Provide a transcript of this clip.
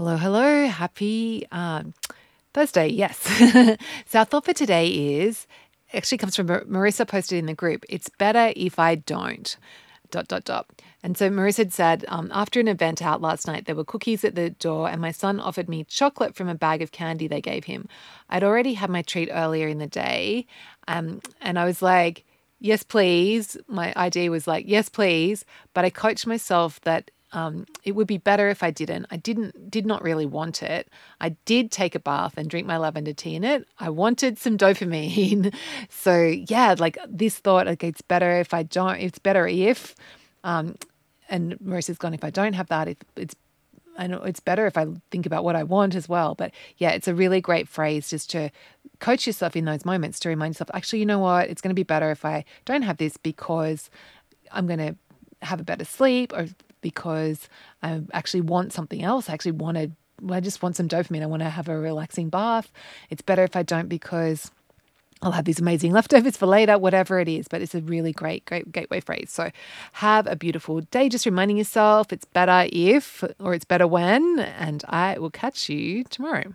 Hello, hello. Happy um, Thursday. Yes. so our thought for today is actually comes from Marissa posted in the group. It's better if I don't. Dot dot dot. And so Marissa had said, um, after an event out last night, there were cookies at the door, and my son offered me chocolate from a bag of candy they gave him. I'd already had my treat earlier in the day, um, and I was like, "Yes, please." My idea was like, "Yes, please," but I coached myself that um, it would be better if I didn't. I didn't did not really want it. I did take a bath and drink my lavender tea in it. I wanted some dopamine. so yeah, like this thought, like it's better if I don't. It's better if, um, and Marissa's gone. If I don't have that, if it's I know it's better if I think about what I want as well. But yeah, it's a really great phrase just to coach yourself in those moments to remind yourself, actually, you know what? It's going to be better if I don't have this because I'm going to have a better sleep or because I actually want something else. I actually want to, I just want some dopamine. I want to have a relaxing bath. It's better if I don't because I'll have these amazing leftovers for later, whatever it is. But it's a really great, great gateway phrase. So have a beautiful day. Just reminding yourself it's better if or it's better when. And I will catch you tomorrow.